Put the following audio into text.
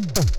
boom.